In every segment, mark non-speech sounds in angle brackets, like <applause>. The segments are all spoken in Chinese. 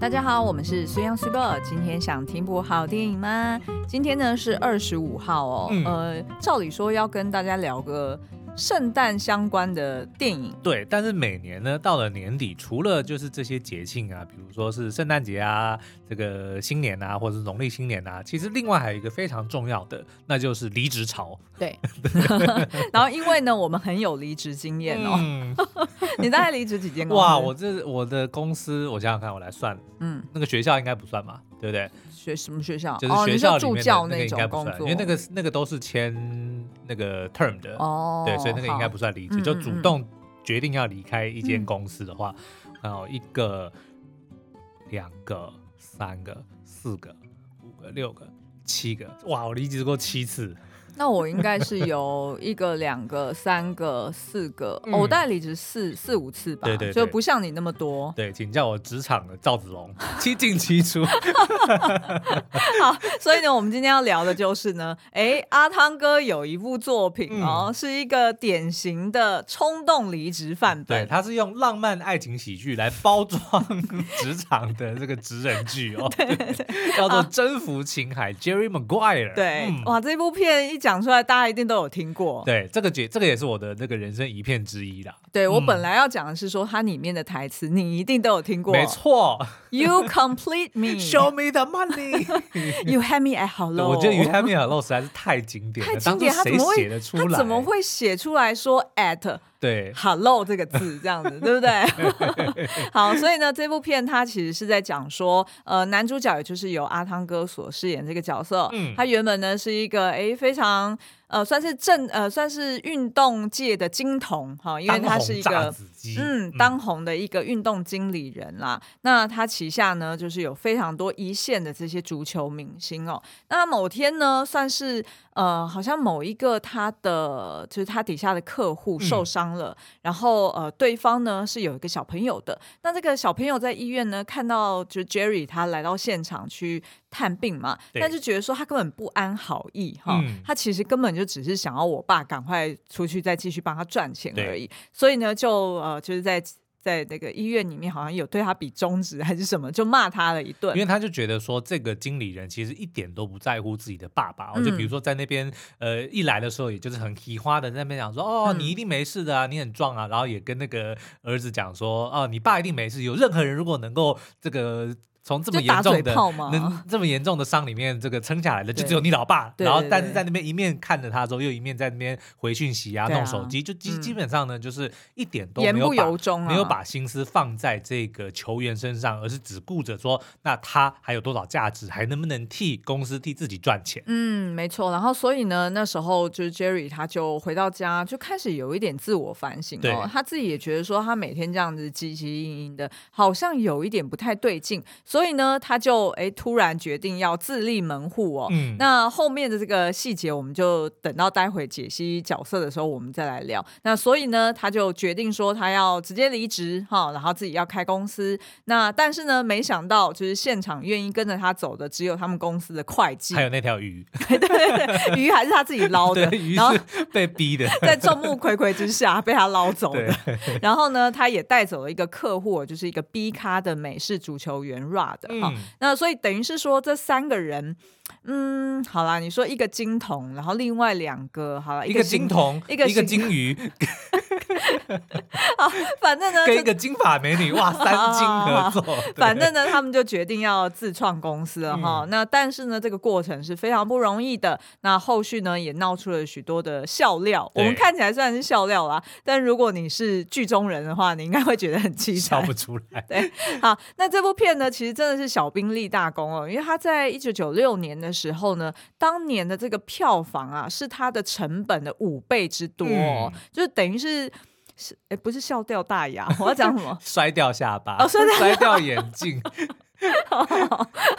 大家好，我们是孙杨 super，。今天想听部好电影吗？今天呢是二十五号哦。嗯、呃，照理说要跟大家聊个。圣诞相关的电影，对，但是每年呢，到了年底，除了就是这些节庆啊，比如说是圣诞节啊，这个新年啊，或者是农历新年啊，其实另外还有一个非常重要的，那就是离职潮。对，<laughs> 然后因为呢，我们很有离职经验哦。嗯、你大概离职几间公司？哇，我这我的公司，我想想看，我来算，嗯，那个学校应该不算嘛，对不对？学什么学校？就是学校里面的助教那个应该不算，因为那个那个都是签那个 term 的哦，对，所以那个应该不算离职。就主动决定要离开一间公司的话，然后一个、两个、三个、四个、五个、六个、七个，哇，我离职过七次。那我应该是有一个、两个、三个、四个，我大概离职四四五次吧，对对，就不像你那么多。对，请叫我职场的赵子龙，七进七出。<laughs> 好，所以呢，我们今天要聊的就是呢，哎，阿汤哥有一部作品哦，是一个典型的冲动离职范本。对，他是用浪漫爱情喜剧来包装 <laughs> 职场的这个职人剧哦，对，叫做《征服情海》，Jerry Maguire。对，哇，这部片一。讲出来，大家一定都有听过。对，这个这个也是我的那个人生一片之一啦。对，我本来要讲的是说，它里面的台词你一定都有听过。没错，You complete me, <laughs> show me the money, <laughs> you have me at hello。我觉得 You have me at hello 实在是太经典了，太经典，他怎么会写得出来？他怎么会写出来说 at？对，Hello 这个字这样子，对不对？<laughs> 好，所以呢，这部片它其实是在讲说，呃，男主角也就是由阿汤哥所饰演这个角色，嗯，他原本呢是一个哎非常。呃，算是正呃，算是运动界的金童哈，因为他是一个嗯当红的一个运动经理人啦。嗯、那他旗下呢，就是有非常多一线的这些足球明星哦。那某天呢，算是呃，好像某一个他的就是他底下的客户受伤了，嗯、然后呃，对方呢是有一个小朋友的。那这个小朋友在医院呢，看到就是 Jerry 他来到现场去探病嘛，但是觉得说他根本不安好意哈，嗯、他其实根本就只是想要我爸赶快出去再继续帮他赚钱而已，所以呢就呃就是在在那个医院里面好像有对他比中指还是什么，就骂他了一顿，因为他就觉得说这个经理人其实一点都不在乎自己的爸爸，嗯、就比如说在那边呃一来的时候也就是很奇花的在那边讲说哦你一定没事的啊，你很壮啊，然后也跟那个儿子讲说哦你爸一定没事，有任何人如果能够这个。从这么严重的能这么严重的伤里面，这个撑下来的就只有你老爸。然后，但是在那边一面看着他之后，又一面在那边回讯息啊，弄手机，就基基本上呢，就是一点都没有把没有把心思放在这个球员身上，而是只顾着说，那他还有多少价值，还能不能替公司替自己赚钱？嗯，没错。然后，所以呢，那时候就是 Jerry 他就回到家，就开始有一点自我反省哦。他自己也觉得说，他每天这样子汲汲营营的，好像有一点不太对劲。所以呢，他就哎突然决定要自立门户哦。嗯，那后面的这个细节，我们就等到待会解析角色的时候，我们再来聊。那所以呢，他就决定说他要直接离职哈，然后自己要开公司。那但是呢，没想到就是现场愿意跟着他走的只有他们公司的会计，还有那条鱼。对对对，鱼还是他自己捞的，<laughs> 然后被逼的，<laughs> 在众目睽睽之下被他捞走的。然后呢，他也带走了一个客户，就是一个 B 咖的美式足球员 Rod。好，那所以等于是说这三个人，嗯，好啦，你说一个金童，然后另外两个，好了，一个金童，一个一个金鱼，<laughs> 好，反正呢，跟一个金发美女，哇，三金合作，<laughs> 反正呢，他们就决定要自创公司了哈。那但是呢，这个过程是非常不容易的。那后续呢，也闹出了许多的笑料。我们看起来虽然是笑料啦，但如果你是剧中人的话，你应该会觉得很凄惨，笑不出来。对，好，那这部片呢，其实真的是。小兵立大功哦，因为他在一九九六年的时候呢，当年的这个票房啊，是它的成本的五倍之多，哦，嗯、就等于是是哎，不是笑掉大牙，我要讲什么？<laughs> 摔掉下巴，哦、摔掉摔掉眼镜。<laughs> 好好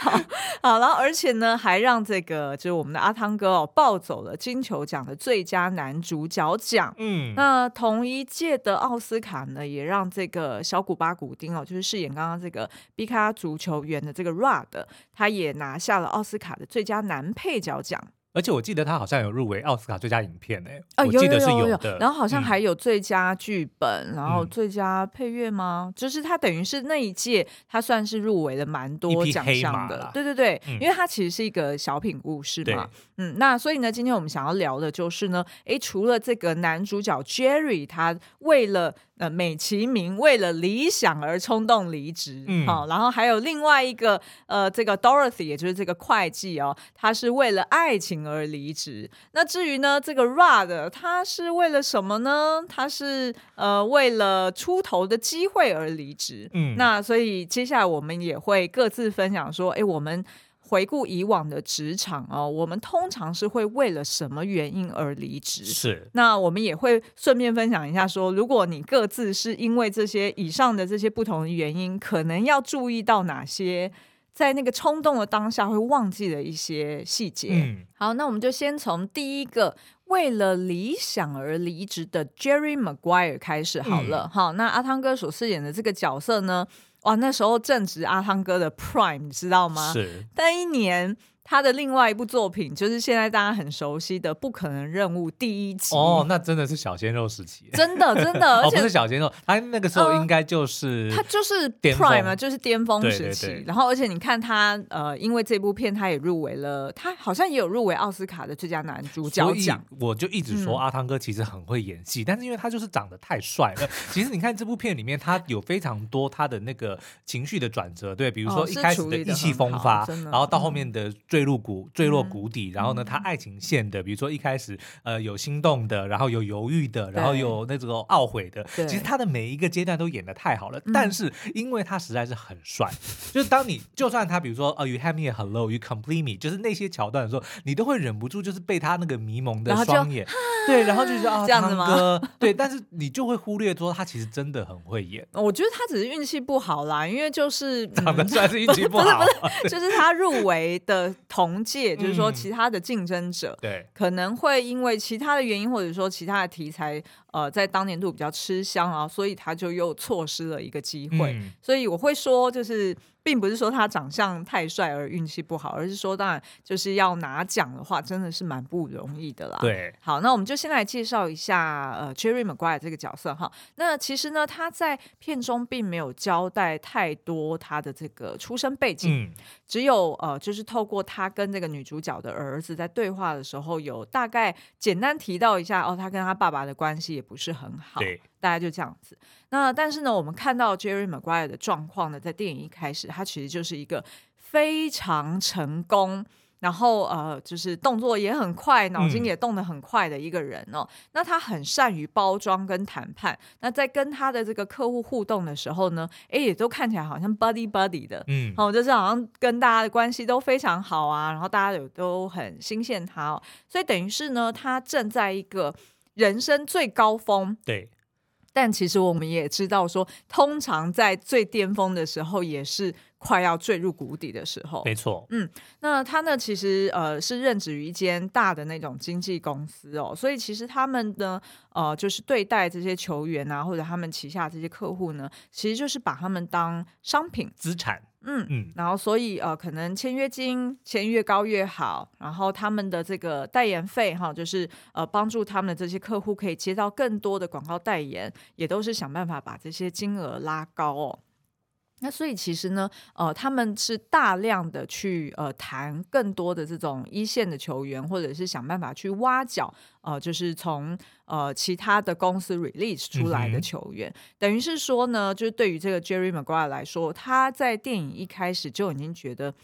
好，好，然后而且呢，还让这个就是我们的阿汤哥哦，抱走了金球奖的最佳男主角奖。嗯，那同一届的奥斯卡呢，也让这个小古巴古丁哦，就是饰演刚刚这个 B 卡足球员的这个 Rod，他也拿下了奥斯卡的最佳男配角奖。而且我记得他好像有入围奥斯卡最佳影片诶、欸，啊，我记得是有的，有有有有，然后好像还有最佳剧本，嗯、然后最佳配乐吗？就是他等于是那一届他算是入围了蛮多奖项的，对对对，嗯、因为他其实是一个小品故事嘛，嗯，那所以呢，今天我们想要聊的就是呢，诶，除了这个男主角 Jerry，他为了呃，美其名为了理想而冲动离职，嗯，好，然后还有另外一个呃，这个 Dorothy，也就是这个会计哦，他是为了爱情而离职。那至于呢，这个 Rod，他是为了什么呢？他是呃，为了出头的机会而离职。嗯，那所以接下来我们也会各自分享说，哎，我们。回顾以往的职场哦，我们通常是会为了什么原因而离职？是。那我们也会顺便分享一下说，说如果你各自是因为这些以上的这些不同的原因，可能要注意到哪些在那个冲动的当下会忘记的一些细节。嗯，好，那我们就先从第一个为了理想而离职的 Jerry Maguire 开始好了。嗯、好，那阿汤哥所饰演的这个角色呢？哇，那时候正值阿汤哥的 Prime，你知道吗？是，那一年。他的另外一部作品就是现在大家很熟悉的《不可能任务》第一集哦，那真的是小鲜肉时期，真的真的，<laughs> 而且、哦、不是小鲜肉，他那个时候应该就是、呃、他就是 Prime 嘛，就是巅峰时期。对对对，然后而且你看他呃，因为这部片他也入围了，他好像也有入围奥斯卡的最佳男主角奖。我就一直说阿汤哥其实很会演戏，嗯、但是因为他就是长得太帅了。<laughs> 其实你看这部片里面，他有非常多他的那个情绪的转折，对，比如说一开始的意气风发，哦、然后到后面的坠入谷坠落。谷底，然后呢，他爱情线的，比如说一开始呃有心动的，然后有犹豫的，然后有那种懊悔的，其实他的每一个阶段都演的太好了。但是因为他实在是很帅，就是当你就算他比如说呃 you have me a hello，you complete me，就是那些桥段的时候，你都会忍不住就是被他那个迷蒙的双眼，对，然后就是啊这样子吗？<laughs> 对，但是你就会忽略说他其实真的很会演。我觉得他只是运气不好啦，因为就是 <laughs> 长得算是运气不 <laughs> 好，就是他入围的同届。就是说，其他的竞争者对可能会因为其他的原因，或者说其他的题材，呃，在当年度比较吃香啊，所以他就又错失了一个机会。嗯、所以我会说，就是。并不是说他长相太帅而运气不好，而是说，当然就是要拿奖的话，真的是蛮不容易的啦。对，好，那我们就先来介绍一下呃，Jerry Maguire 这个角色哈。那其实呢，他在片中并没有交代太多他的这个出生背景，嗯、只有呃，就是透过他跟这个女主角的儿子在对话的时候，有大概简单提到一下哦，他跟他爸爸的关系也不是很好。对。大家就这样子，那但是呢，我们看到 Jerry Maguire 的状况呢，在电影一开始，他其实就是一个非常成功，然后呃，就是动作也很快，脑筋也动得很快的一个人哦。嗯、那他很善于包装跟谈判，那在跟他的这个客户互动的时候呢，哎，也都看起来好像 buddy buddy 的，嗯，哦，就是好像跟大家的关系都非常好啊，然后大家有都很新鲜他哦，所以等于是呢，他正在一个人生最高峰，对。但其实我们也知道说，说通常在最巅峰的时候，也是快要坠入谷底的时候。没错，嗯，那他呢，其实呃是任职于一间大的那种经纪公司哦，所以其实他们呢，呃，就是对待这些球员啊，或者他们旗下这些客户呢，其实就是把他们当商品资产。嗯嗯，然后所以呃，可能签约金签越高越好，然后他们的这个代言费哈，就是呃帮助他们的这些客户可以接到更多的广告代言，也都是想办法把这些金额拉高哦。那所以其实呢，呃，他们是大量的去呃谈更多的这种一线的球员，或者是想办法去挖角，呃，就是从呃其他的公司 release 出来的球员，嗯、等于是说呢，就是对于这个 Jerry Maguire 来说，他在电影一开始就已经觉得。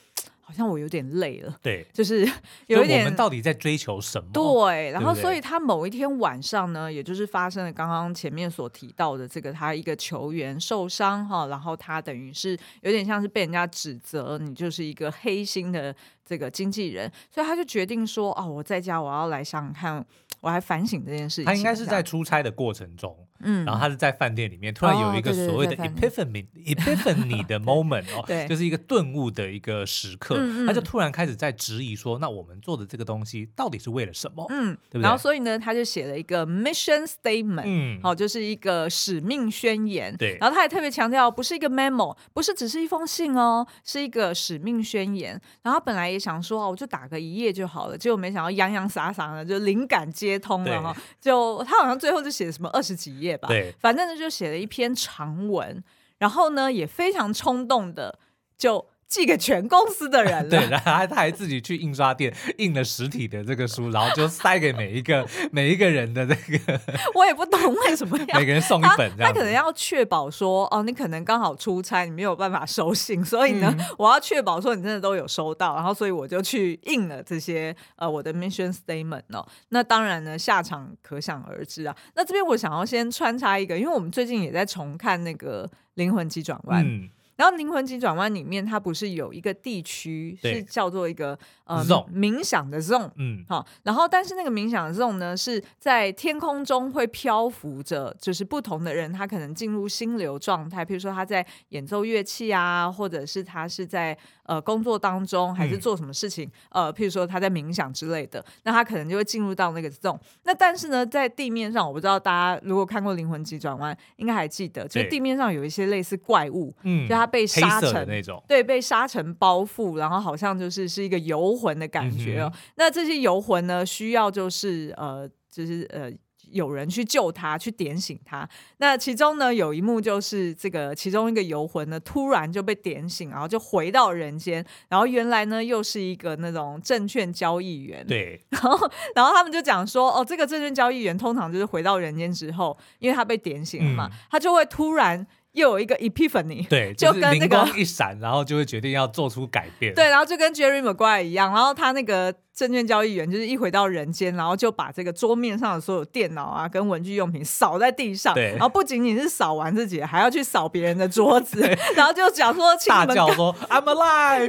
好像我有点累了，对，就是有一点。我们到底在追求什么？对，然后所以他某一天晚上呢，也就是发生了刚刚前面所提到的这个，他一个球员受伤哈，然后他等于是有点像是被人家指责，你就是一个黑心的这个经纪人，所以他就决定说，哦，我在家我要来想想看，我还反省这件事情。他应该是在出差的过程中。嗯，然后他是在饭店里面，突然有一个所谓的 epiphany epiphany <laughs> 的 moment 哦，对，就是一个顿悟的一个时刻，他就突然开始在质疑说，那我们做的这个东西到底是为了什么？嗯，对不对？然后所以呢，他就写了一个 mission statement，嗯，好，就是一个使命宣言，对，然后他也特别强调，不是一个 memo，不是只是一封信哦，是一个使命宣言。然后他本来也想说，哦，我就打个一页就好了，结果没想到洋洋洒洒的，就灵感接通了哈，就他好像最后就写了什么二十几页吧，对，反正呢就写了一篇长文，然后呢也非常冲动的就。寄给全公司的人了，对，然后他他还自己去印刷店印了实体的这个书，然后就塞给每一个每一个人的这个。<laughs> 我也不懂为什么要 <laughs> 每个人送一本这样。他可能要确保说，哦，你可能刚好出差，你没有办法收信，所以呢，嗯、<laughs> 我要确保说你真的都有收到，然后所以我就去印了这些呃我的 mission statement 哦。那当然呢，下场可想而知啊。那这边我想要先穿插一个，因为我们最近也在重看那个《灵魂急转弯》。嗯然后灵魂急转弯里面，它不是有一个地区是叫做一个呃冥想的 zone，嗯，好，然后但是那个冥想的 zone 呢，是在天空中会漂浮着，就是不同的人，他可能进入心流状态，譬如说他在演奏乐器啊，或者是他是在呃工作当中，还是做什么事情，嗯、呃，譬如说他在冥想之类的，那他可能就会进入到那个 zone。那但是呢，在地面上，我不知道大家如果看过灵魂急转弯，应该还记得，就是地面上有一些类似怪物，嗯，就他。被沙尘那种，对，被沙尘包覆，然后好像就是是一个游魂的感觉哦。嗯、那这些游魂呢，需要就是呃，就是呃，有人去救他，去点醒他。那其中呢，有一幕就是这个其中一个游魂呢，突然就被点醒，然后就回到人间。然后原来呢，又是一个那种证券交易员。对，<laughs> 然后然后他们就讲说，哦，这个证券交易员通常就是回到人间之后，因为他被点醒了嘛，嗯、他就会突然。又有一个 epiphany，对，<laughs> 就跟那个一闪，然后就会决定要做出改变。对，然后就跟 Jerry Maguire 一样，然后他那个证券交易员就是一回到人间，然后就把这个桌面上的所有电脑啊跟文具用品扫在地上，对然后不仅仅是扫完自己，还要去扫别人的桌子，<laughs> 然后就讲说，大叫说 <laughs> I'm alive，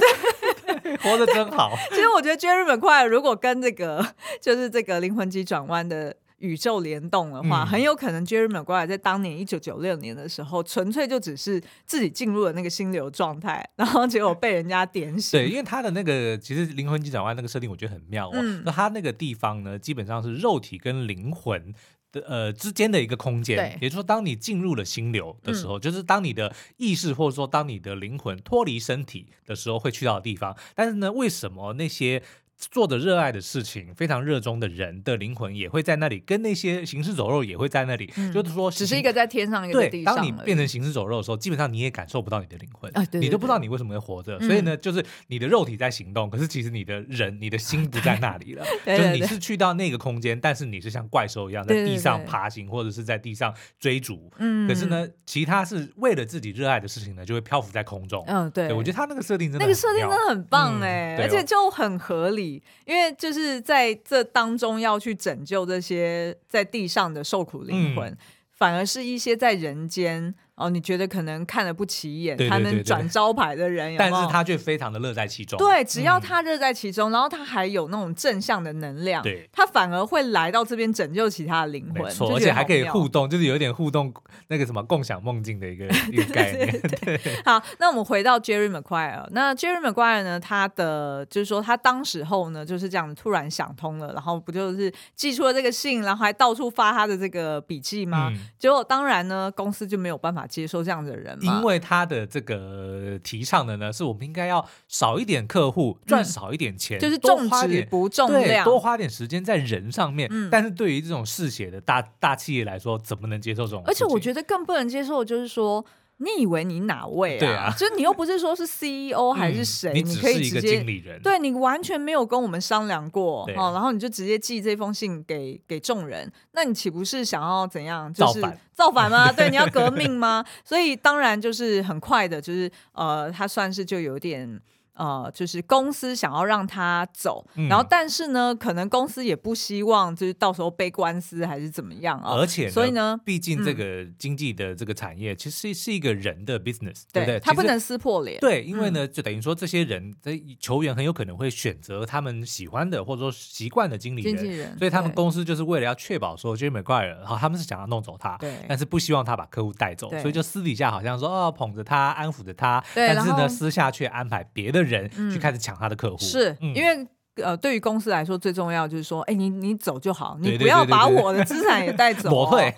对活得真好。其实我觉得 Jerry Maguire 如果跟这个就是这个灵魂急转弯的。宇宙联动的话，嗯、很有可能 Jerry Maguire 在当年一九九六年的时候，纯粹就只是自己进入了那个心流状态，然后结果被人家点醒。对，因为他的那个其实灵魂急转弯那个设定，我觉得很妙哦。嗯、那他那个地方呢，基本上是肉体跟灵魂的呃之间的一个空间，也就是说，当你进入了心流的时候，嗯、就是当你的意识或者说当你的灵魂脱离身体的时候，会去到的地方。但是呢，为什么那些做的热爱的事情，非常热衷的人的灵魂也会在那里，跟那些行尸走肉也会在那里。嗯、就是说，只是一个在天上，一个在地上。当你变成行尸走肉的时候，基本上你也感受不到你的灵魂，啊、对对对，你都不知道你为什么会活着。嗯、所以呢，就是你的肉体在行动，可是其实你的人、你的心不在那里了。<laughs> 就是你是去到那个空间，但是你是像怪兽一样在地上爬行，或者是在地上追逐。嗯。可是呢，其他是为了自己热爱的事情呢，就会漂浮在空中。嗯，对。对，我觉得他那个设定真的那个设定真的很棒哎，而且就很合理，因为就。就是在这当中要去拯救这些在地上的受苦灵魂，嗯、反而是一些在人间。哦，你觉得可能看了不起眼，他能转招牌的人，但是他却非常的乐在其中。对，只要他乐在其中，然后他还有那种正向的能量，对，他反而会来到这边拯救其他的灵魂，而且还可以互动，就是有一点互动，那个什么共享梦境的一个 <laughs> 一个概念。<laughs> 对，好，那我们回到 Jerry Maguire，那 Jerry Maguire 呢，他的就是说他当时候呢就是这样突然想通了，然后不就是寄出了这个信，然后还到处发他的这个笔记吗？结果当然呢，公司就没有办法。接受这样的人，因为他的这个提倡的呢，是我们应该要少一点客户，赚少一点钱，就是重质不重量，多花点时间在人上面。但是对于这种嗜血的大大企业来说，怎么能接受这种？而且我觉得更不能接受的就是说。你以为你哪位啊？对啊，就是你又不是说是 CEO 还是谁，你可以直接对你完全没有跟我们商量过，哦，然后你就直接寄这封信给给众人，那你岂不是想要怎样？就是造反吗？<laughs> 对，你要革命吗？所以当然就是很快的，就是呃，他算是就有点。呃，就是公司想要让他走，嗯、然后但是呢，可能公司也不希望就是到时候背官司还是怎么样啊。而且，所以呢，毕竟这个经济的这个产业其实是一个人的 business，对，对不对？他不能撕破脸。对，因为呢，就等于说这些人的球员很有可能会选择他们喜欢的或者说习惯的经理人，经纪人，所以他们公司就是为了要确保说 Maguire，然后他们是想要弄走他，对，但是不希望他把客户带走，所以就私底下好像说哦，捧着他，安抚着他，但是呢，私下却安排别的人去开始抢他的客户，是因为。呃，对于公司来说，最重要就是说，哎，你你走就好，你不要把我的资产也带走，<laughs> 裸退，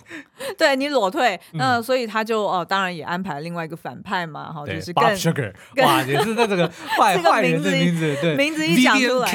对你裸退。那所以他就哦，当然也安排另外一个反派嘛，哈，就是更 Sugar，哇，也是那这个 <laughs> 坏坏人的名字，对，名字一讲出来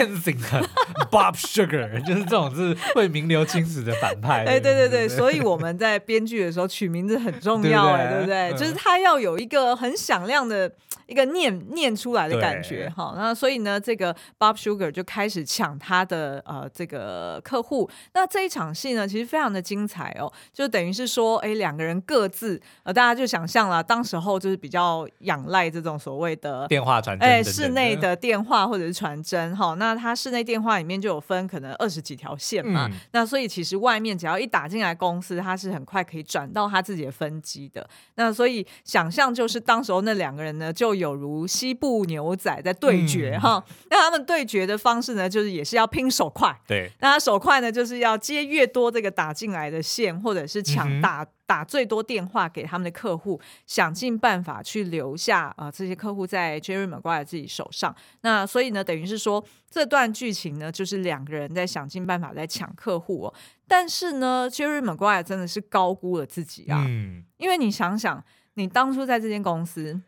，Bob Sugar，就是这种是会名留青史的反派。哎，对对对，所以我们在编剧的时候取名字很重要，哎，对不对？就是他要有一个很响亮的一个念念出来的感觉，哈。那所以呢，这个 Bob Sugar 就开始抢他的呃这个客户，那这一场戏呢，其实非常的精彩哦，就等于是说，哎，两个人各自呃，大家就想象了，当时候就是比较仰赖这种所谓的电话传真，哎，室内的电话或者是传真哈、哦，那他室内电话里面就有分可能二十几条线嘛，嗯、那所以其实外面只要一打进来公司，他是很快可以转到他自己的分机的，那所以想象就是当时候那两个人呢，就有如西部牛仔在对决哈、嗯。哦，那他们对决的方式呢，就就是也是要拼手快，对，那他手快呢，就是要接越多这个打进来的线，或者是抢打、嗯、打最多电话给他们的客户，想尽办法去留下啊、呃、这些客户在 Jerry Maguire 自己手上。那所以呢，等于是说这段剧情呢，就是两个人在想尽办法在抢客户哦。但是呢，Jerry Maguire 真的是高估了自己啊，嗯，因为你想想，你当初在这间公司。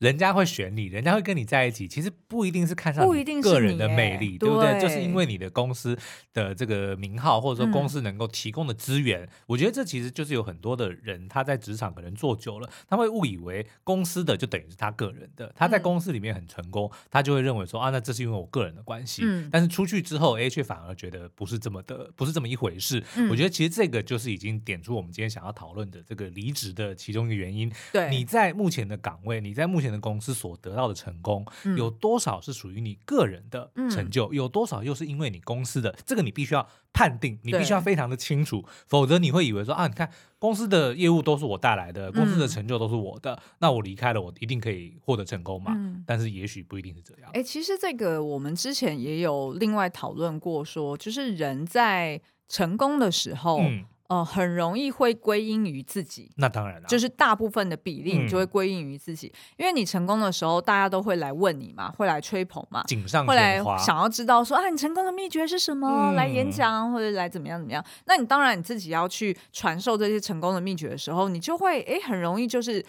人家会选你，人家会跟你在一起，其实不一定是看上你个人的魅力，对不对？对，就是因为你的公司的这个名号，或者说公司能够提供的资源。嗯、我觉得这其实就是有很多的人他在职场可能做久了，他会误以为公司的就等于是他个人的。他在公司里面很成功，嗯、他就会认为说啊，那这是因为我个人的关系。嗯、但是出去之后，哎，却反而觉得不是这么的，不是这么一回事。嗯、我觉得其实这个就是已经点出我们今天想要讨论的这个离职的其中一个原因。对，你在目前的岗位，你在目前的公司所得到的成功，有多少是属于你个人的成就，嗯、有多少又是因为你公司的？这个你必须要判定，你必须要非常的清楚，否则你会以为说啊，你看公司的业务都是我带来的，公司的成就都是我的，嗯、那我离开了，我一定可以获得成功嘛？嗯、但是也许不一定是这样。哎、欸，其实这个我们之前也有另外讨论过说，说就是人在成功的时候。嗯呃，很容易会归因于自己。那当然了，就是大部分的比例，你就会归因于自己。嗯、因为你成功的时候，大家都会来问你嘛，会来吹捧嘛，会来想要知道说啊，你成功的秘诀是什么？嗯、来演讲或者来怎么样怎么样？那你当然你自己要去传授这些成功的秘诀的时候，你就会哎，很容易就是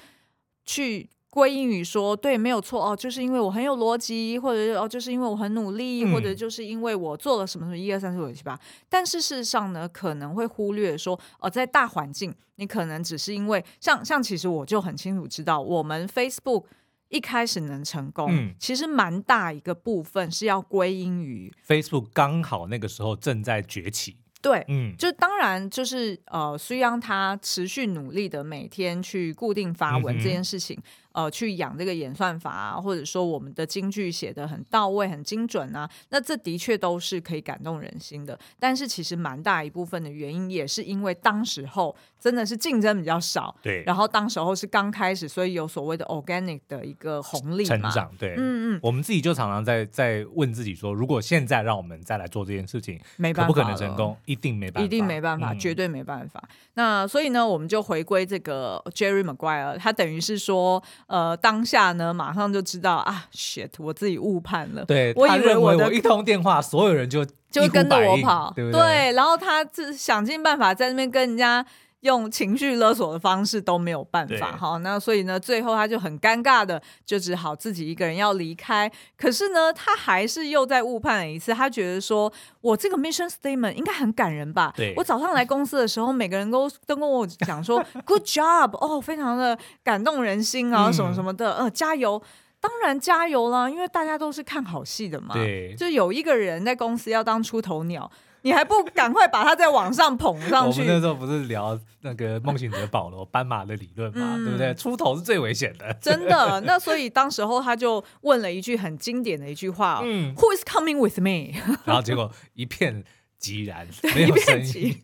去。归因于说对，没有错哦，就是因为我很有逻辑，或者是哦，就是因为我很努力，嗯、或者就是因为我做了什么什么一二三四五六七八。但是事实上呢，可能会忽略说哦，在大环境，你可能只是因为像像，其实我就很清楚知道，我们 Facebook 一开始能成功，嗯、其实蛮大一个部分是要归因于 Facebook 刚好那个时候正在崛起。对，嗯，就当然就是呃，虽然他持续努力的每天去固定发文这件事情。嗯呃，去养这个演算法啊，或者说我们的京剧写的很到位、很精准啊，那这的确都是可以感动人心的。但是其实蛮大一部分的原因也是因为当时候真的是竞争比较少，对。然后当时候是刚开始，所以有所谓的 organic 的一个红利成长，对。嗯嗯。我们自己就常常在在问自己说，如果现在让我们再来做这件事情，没办法，可不可能成功？一定没办法，一定没办法，嗯、绝对没办法。那所以呢，我们就回归这个 Jerry Maguire，他等于是说。呃，当下呢，马上就知道啊，shit，我自己误判了。对，我以为我的我一通电话，所有人就就跟着我跑，对对？对，然后他就想尽办法在那边跟人家。用情绪勒索的方式都没有办法，好，那所以呢，最后他就很尴尬的，就只好自己一个人要离开。可是呢，他还是又在误判了一次。他觉得说，我这个 mission statement 应该很感人吧？对，我早上来公司的时候，每个人都都跟我讲说 <laughs> “good job”，哦，非常的感动人心啊，什么什么的，呃，加油！当然加油啦，因为大家都是看好戏的嘛。对，就有一个人在公司要当出头鸟。你还不赶快把他再往上捧上去？我们那时候不是聊那个梦醒者保罗斑马的理论嘛，嗯、对不对？出头是最危险的，真的。那所以当时候他就问了一句很经典的一句话、嗯、：“Who is coming with me？” <laughs> 然后结果一片。寂然，没有声音，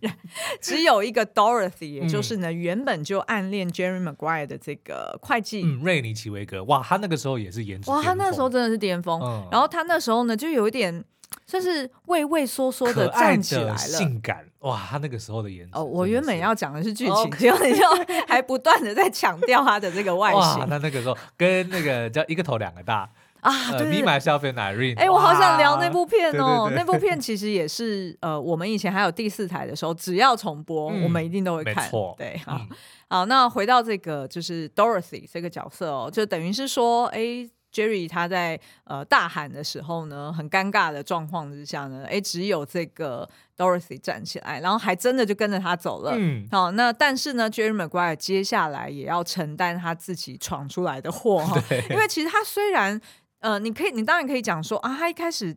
只有一个 Dorothy，也就是呢，原本就暗恋 Jerry Maguire 的这个会计，嗯，瑞尼奇维格，哇，他那个时候也是颜值，哇，他那时候真的是巅峰，嗯、然后他那时候呢，就有一点算是畏畏缩缩的站起来了，性感，哇，他那个时候的颜值，哦，我原本要讲的是剧情，结果你就 <laughs> 还不断的在强调他的这个外形，那那个时候跟那个叫一个头两个大。啊，对，Me Myself and Irene。哎，我好想聊那部片哦。那部片其实也是呃，我们以前还有第四台的时候，只要重播，我们一定都会看。没错，对，好，好，那回到这个就是 Dorothy 这个角色哦，就等于是说，哎，Jerry 他在呃大喊的时候呢，很尴尬的状况之下呢，哎，只有这个 Dorothy 站起来，然后还真的就跟着他走了。嗯，好，那但是呢，Jerry Maguire 接下来也要承担他自己闯出来的祸哈，<laughs> 因为其实他虽然。呃，你可以，你当然可以讲说啊，他一开始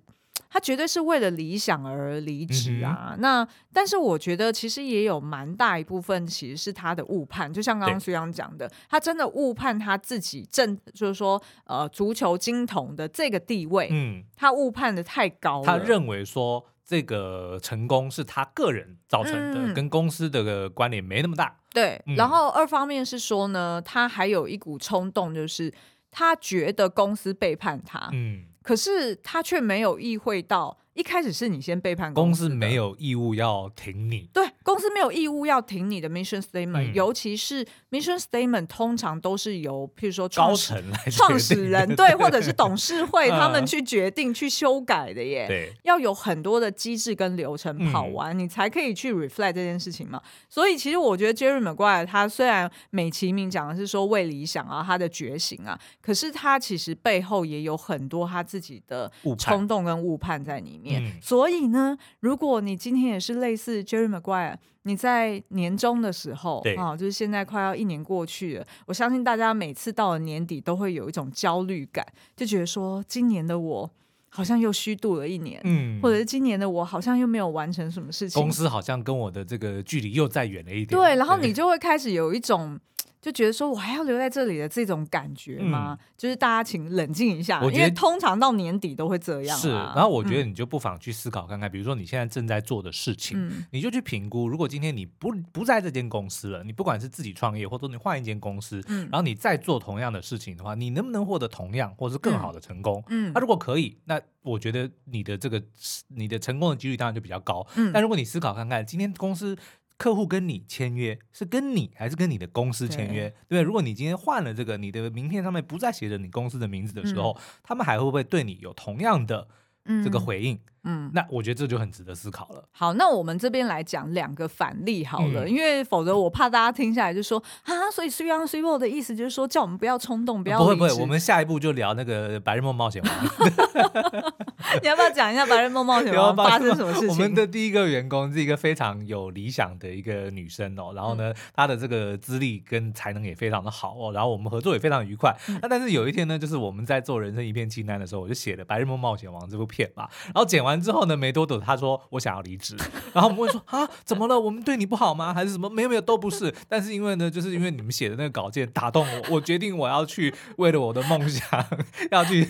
他绝对是为了理想而离职啊。嗯、那但是我觉得其实也有蛮大一部分其实是他的误判，就像刚刚徐阳讲的，他真的误判他自己正就是说呃足球金童的这个地位，嗯，他误判的太高了。他认为说这个成功是他个人造成的，嗯、跟公司的关联没那么大。对，嗯、然后二方面是说呢，他还有一股冲动，就是。他觉得公司背叛他，嗯，可是他却没有意会到。一开始是你先背叛公司，公司没有义务要挺你。对，公司没有义务要挺你的 mission statement，、嗯、尤其是 mission statement 通常都是由譬如说高层来创始人 <laughs> 对，或者是董事会他们去决定去修改的耶。对，要有很多的机制跟流程跑完，嗯、你才可以去 reflect 这件事情嘛。所以其实我觉得 Jerry Maguire 他虽然美其名讲的是说为理想啊，他的觉醒啊，可是他其实背后也有很多他自己的冲动跟误判在里面。嗯、所以呢，如果你今天也是类似 Jerry Maguire，你在年终的时候，对啊，就是现在快要一年过去了，我相信大家每次到了年底都会有一种焦虑感，就觉得说今年的我好像又虚度了一年，嗯，或者是今年的我好像又没有完成什么事情，公司好像跟我的这个距离又再远了一点，对，然后你就会开始有一种。就觉得说，我还要留在这里的这种感觉吗？嗯、就是大家请冷静一下，因为通常到年底都会这样、啊。是，然后我觉得你就不妨去思考看看，嗯、比如说你现在正在做的事情，嗯、你就去评估，如果今天你不不在这间公司了，你不管是自己创业，或者你换一间公司，嗯、然后你再做同样的事情的话，你能不能获得同样或者是更好的成功？嗯，那、啊、如果可以，那我觉得你的这个你的成功的几率当然就比较高。嗯，但如果你思考看看，今天公司。客户跟你签约是跟你还是跟你的公司签约？对，对，如果你今天换了这个，你的名片上面不再写着你公司的名字的时候，嗯、他们还会不会对你有同样的这个回应？嗯嗯，那我觉得这就很值得思考了。好，那我们这边来讲两个反例好了，嗯、因为否则我怕大家听下来就说啊，所以 Three on Three 的意思就是说叫我们不要冲动，不要。不会不会，我们下一步就聊那个白日梦冒险王。<laughs> 你要不要讲一下白日梦冒险王 <laughs> 发生什么事情？我们的第一个员工是一个非常有理想的一个女生哦，然后呢，她的这个资历跟才能也非常的好哦，然后我们合作也非常愉快。那、嗯、但是有一天呢，就是我们在做《人生一片清单》的时候，我就写了《白日梦冒险王》这部片嘛，然后剪完之后呢，没多。他说：“我想要离职。” <laughs> 然后我们会说：“啊，怎么了？我们对你不好吗？还是什么？没有没有，都不是。<laughs> 但是因为呢，就是因为你们写的那个稿件打动我，<laughs> 我决定我要去为了我的梦想要去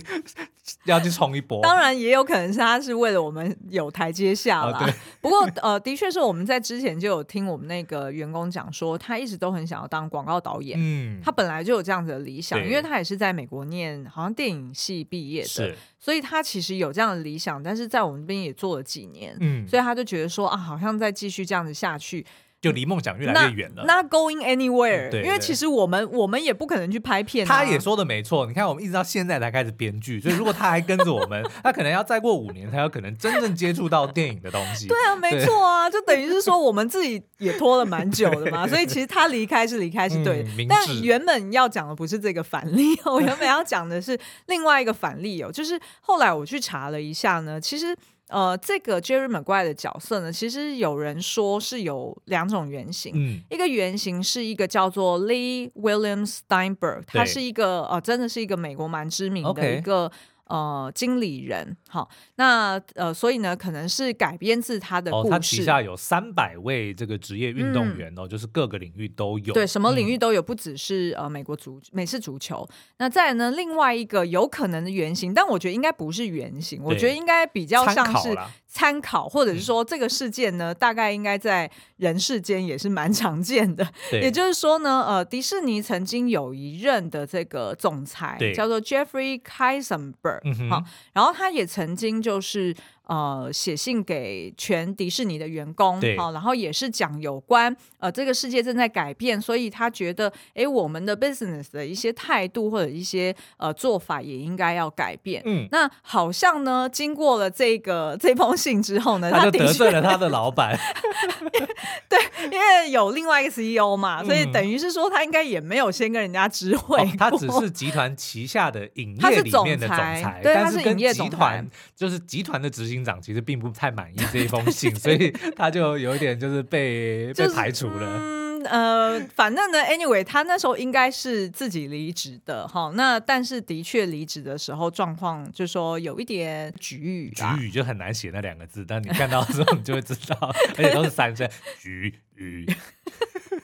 要去冲一波。当然也有可能是他是为了我们有台阶下了。啊、不过呃，的确是我们在之前就有听我们那个员工讲说，他一直都很想要当广告导演。嗯，他本来就有这样子的理想，因为他也是在美国念好像电影系毕业的。所以他其实有这样的理想，但是在我们这边也做了几年，嗯，所以他就觉得说啊，好像再继续这样子下去。就离梦想越来越远了。Not going anywhere，嗯、对，因为其实我们我们也不可能去拍片，啊。他也说的没错，你看我们一直到现在才开始编剧，所以如果他还跟着我们，<laughs> 他可能要再过五年才有可能真正接触到电影的东西。对啊，没错啊，就等于是说我们自己也拖了蛮久的嘛，<laughs> 所以其实他离开是离开是对的。嗯、但原本要讲的不是这个反例，我原本要讲的是另外一个反例哦，就是后来我去查了一下呢，其实。呃，这个 Jerry Maguire 的角色呢，其实有人说是有两种原型，嗯、一个原型是一个叫做 Lee William Steinberg，对他是一个呃，真的是一个美国蛮知名的一个。呃经理人。好，那呃，所以呢，可能是改编自他的故事。哦，他旗下有三百位这个职业运动员哦，嗯、就是各个领域都有。对，什么领域都有，不只是呃美国足美式足球。那再来呢，另外一个有可能的原型，但我觉得应该不是原型，我觉得应该比较像是参考，或者是说这个事件呢，大概应该在人世间也是蛮常见的。也就是说呢，呃，迪士尼曾经有一任的这个总裁叫做 Jeffrey Kaisenberg，好，然后他也曾经就是。呃，写信给全迪士尼的员工，好然后也是讲有关呃这个世界正在改变，所以他觉得，哎，我们的 business 的一些态度或者一些呃做法也应该要改变。嗯，那好像呢，经过了这个这封信之后呢，他就得罪了他的老板。<laughs> 对，因为有另外一个 CEO 嘛，所以等于是说他应该也没有先跟人家知会、哦。他只是集团旗下的影业里面的总裁，对，他是影业集团就是集团的执行。长其实并不太满意这一封 <laughs> 信，所以他就有一点就是被、就是、被排除了。嗯呃，反正呢，anyway，他那时候应该是自己离职的哈。那但是的确离职的时候状况，就说有一点局域，局域就很难写那两个字，但你看到之后你就会知道，<laughs> 而且都是三声局域。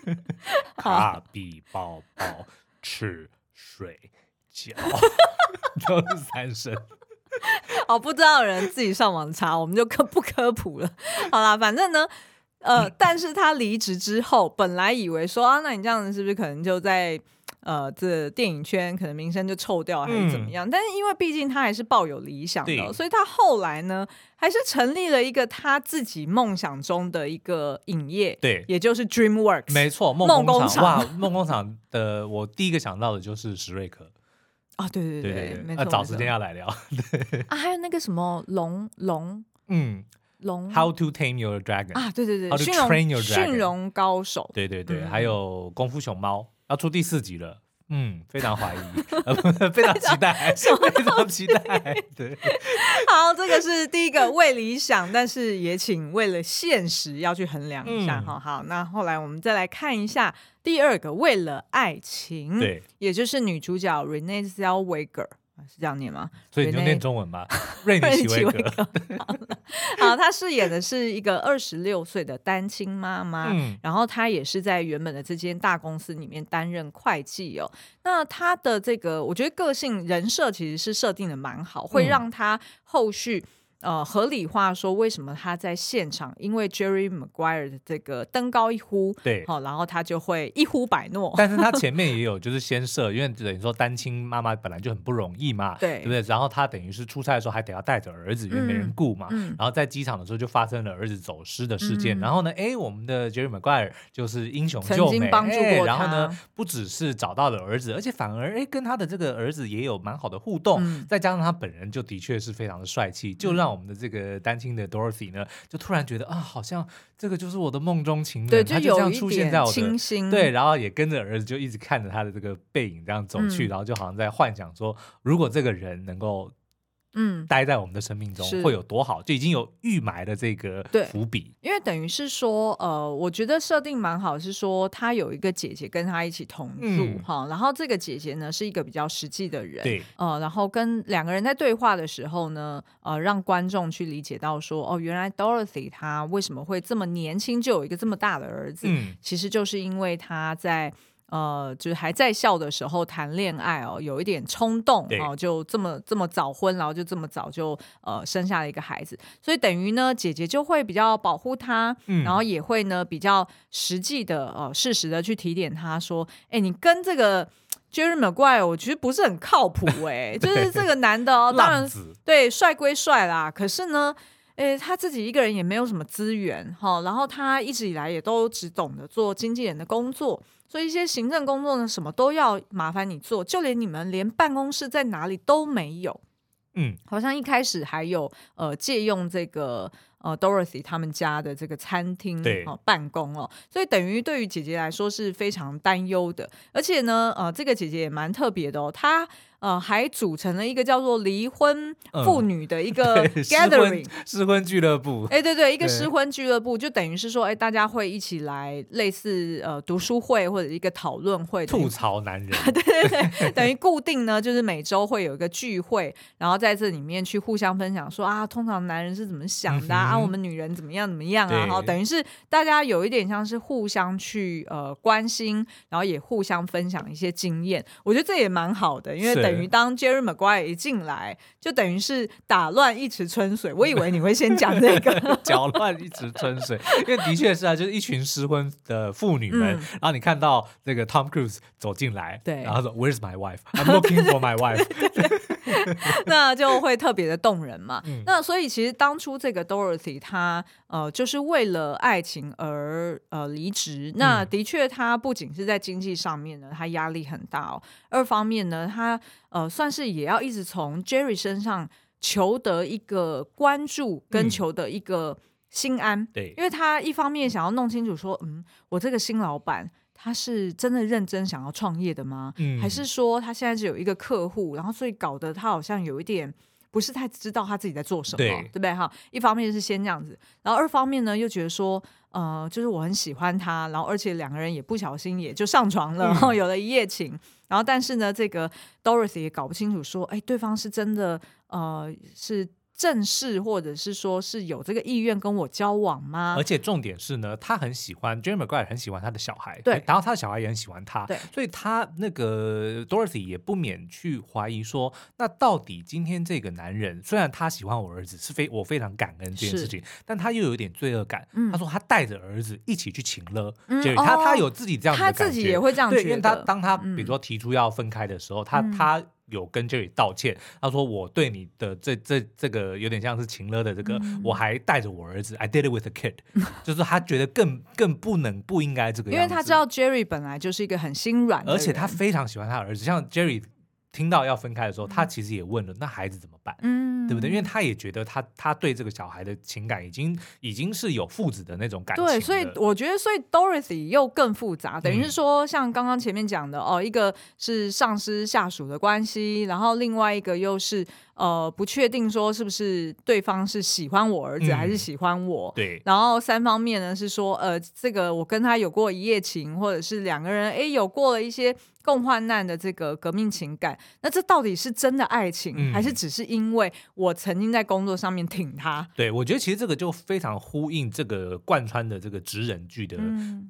<laughs> 卡比包包吃睡觉，都是三声。<laughs> 哦，不知道的人自己上网查，我们就科不科普了。<laughs> 好啦，反正呢，呃，但是他离职之后，本来以为说啊，那你这样子是不是可能就在呃这电影圈可能名声就臭掉，还是怎么样？嗯、但是因为毕竟他还是抱有理想的，所以他后来呢，还是成立了一个他自己梦想中的一个影业，对，也就是 DreamWorks，没错，梦工厂。哇，梦工厂的我第一个想到的就是史瑞克。啊，对对对对，没错，找时间要来聊。对。啊，还有那个什么龙龙，嗯，龙。How to Tame Your Dragon 啊，对对对，How to Train Your Dragon，驯龙高手，对对对，还有功夫熊猫要出第四集了，嗯，非常怀疑，<laughs> 非常期待，非常期待。对，好，这个是第一个为理想，但是也请为了现实要去衡量一下哈。好，那后来我们再来看一下。第二个为了爱情，对，也就是女主角 Renee Zellweger 是这样念吗？所以你就念中文吧，瑞 <laughs> 妮奇维格。好，她饰演的是一个二十六岁的单亲妈妈，嗯、然后她也是在原本的这间大公司里面担任会计哦。那她的这个，我觉得个性人设其实是设定的蛮好，会让她后续。呃，合理化说，为什么他在现场？因为 Jerry Maguire 的这个登高一呼，对，好，然后他就会一呼百诺。但是他前面 <laughs> 也有就是先设，因为等于说单亲妈妈本来就很不容易嘛，对，对不对？然后他等于是出差的时候还得要带着儿子，因为没人顾嘛。嗯嗯、然后在机场的时候就发生了儿子走失的事件。嗯、然后呢，哎，我们的 Jerry Maguire 就是英雄救美，帮助过。然后呢，不只是找到了儿子，而且反而哎跟他的这个儿子也有蛮好的互动。嗯、再加上他本人就的确是非常的帅气，就让我们的这个单。亲的 Dorothy 呢，就突然觉得啊，好像这个就是我的梦中情人，对，他就这样出现在我的清新，对，然后也跟着儿子就一直看着他的这个背影这样走去，嗯、然后就好像在幻想说，如果这个人能够。嗯，待在我们的生命中会有多好，就已经有预埋的这个伏笔。因为等于是说，呃，我觉得设定蛮好，是说他有一个姐姐跟他一起同住哈，嗯、然后这个姐姐呢是一个比较实际的人，对，呃，然后跟两个人在对话的时候呢，呃，让观众去理解到说，哦，原来 Dorothy 她为什么会这么年轻就有一个这么大的儿子，嗯、其实就是因为她在。呃，就是还在校的时候谈恋爱哦，有一点冲动哦，就这么这么早婚，然后就这么早就呃生下了一个孩子，所以等于呢，姐姐就会比较保护他，嗯、然后也会呢比较实际的呃适时的去提点他说，哎，你跟这个 Jerry Maguire 我觉得不是很靠谱哎，<laughs> 对就是这个男的哦，当然对帅归帅啦，可是呢，哎，他自己一个人也没有什么资源哈、哦，然后他一直以来也都只懂得做经纪人的工作。所以一些行政工作呢，什么都要麻烦你做，就连你们连办公室在哪里都没有。嗯，好像一开始还有呃借用这个呃 Dorothy 他们家的这个餐厅对、呃、办公哦，所以等于对于姐姐来说是非常担忧的。而且呢，呃，这个姐姐也蛮特别的哦，她呃，还组成了一个叫做离婚妇女的一 <laughs> 个 gathering 失婚俱乐部。哎，对对，一 <laughs> 个失婚俱乐部，就等于是说，哎，大家会一起来类似呃读书会或者一个讨论会，吐槽男人。<laughs> 对对对，等于固定呢，就是每周会有一个聚会，然后在这里面去互相分享说啊，通常男人是怎么想的啊，嗯、啊我们女人怎么样怎么样啊，好，等于是大家有一点像是互相去呃关心，然后也互相分享一些经验。我觉得这也蛮好的，因为等于当 Jerry Maguire 一进来，就等于是打乱一池春水。我以为你会先讲这个，<laughs> 搅乱一池春水，因为的确是啊，就是一群失婚的妇女们，嗯、然后你看到这个 Tom Cruise 走进来，对，然后说 Where's my wife? I'm looking for my wife。<laughs> 那就会特别的动人嘛。嗯、那所以其实当初这个 Dorothy 她呃就是为了爱情而呃离职。那的确，他不仅是在经济上面呢，他压力很大哦。二方面呢，他呃算是也要一直从 Jerry 身上求得一个关注跟求得一个心安。嗯、对，因为他一方面想要弄清楚说，嗯，我这个新老板。他是真的认真想要创业的吗？嗯，还是说他现在只有一个客户，然后所以搞得他好像有一点不是太知道他自己在做什么，对，对不对？哈，一方面是先这样子，然后二方面呢又觉得说，呃，就是我很喜欢他，然后而且两个人也不小心也就上床了，然后 <laughs> 有了一夜情，然后但是呢，这个 Dorothy 也搞不清楚说，哎，对方是真的，呃，是。正式或者是说是有这个意愿跟我交往吗？而且重点是呢，他很喜欢 Jerry Maguire 很喜欢他的小孩，对，然后他的小孩也很喜欢他，对，所以他那个 Dorothy 也不免去怀疑说，那到底今天这个男人虽然他喜欢我儿子，是非我非常感恩这件事情，但他又有点罪恶感。嗯、他说他带着儿子一起去请了，嗯、就是他、哦、他有自己这样的感觉，他自己也会这样觉得，对，因为他当他比如说提出要分开的时候，嗯、他他。有跟 Jerry 道歉，他说我对你的这这这个有点像是情勒的这个，嗯、我还带着我儿子，I did it with a kid，<laughs> 就是他觉得更更不能不应该这个样子，因为他知道 Jerry 本来就是一个很心软，而且他非常喜欢他的儿子，像 Jerry。听到要分开的时候，他其实也问了，那孩子怎么办？嗯，对不对？因为他也觉得他他对这个小孩的情感已经已经是有父子的那种感情。对，所以我觉得，所以 Dorothy 又更复杂，等于是说，像刚刚前面讲的哦，一个是上司下属的关系，然后另外一个又是。呃，不确定说是不是对方是喜欢我儿子还是喜欢我。嗯、对。然后三方面呢是说，呃，这个我跟他有过一夜情，或者是两个人哎有过了一些共患难的这个革命情感。那这到底是真的爱情，嗯、还是只是因为我曾经在工作上面挺他？对，我觉得其实这个就非常呼应这个贯穿的这个职人剧的